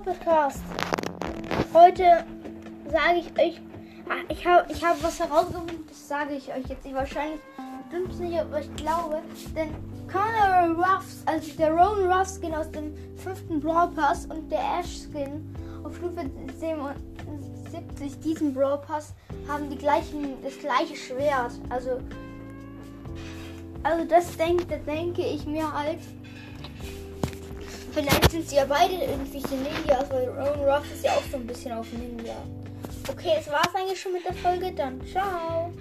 Podcast. Heute sage ich euch, ich habe ich hab was herausgefunden, das sage ich euch jetzt nicht. Wahrscheinlich stimmt nicht, aber ich glaube, denn Connor Ruffs, also der Rowan Ruff Skin aus dem fünften Brawl Pass und der Ash Skin auf Stufe 77, diesen Brawl Pass, haben die gleichen, das gleiche Schwert. Also, also das denke, denke ich mir halt. Vielleicht sind sie ja beide irgendwie Ninjas, weil Rowan Ruff ist ja auch so ein bisschen auf Ninja. Okay, das war's eigentlich schon mit der Folge. Dann ciao.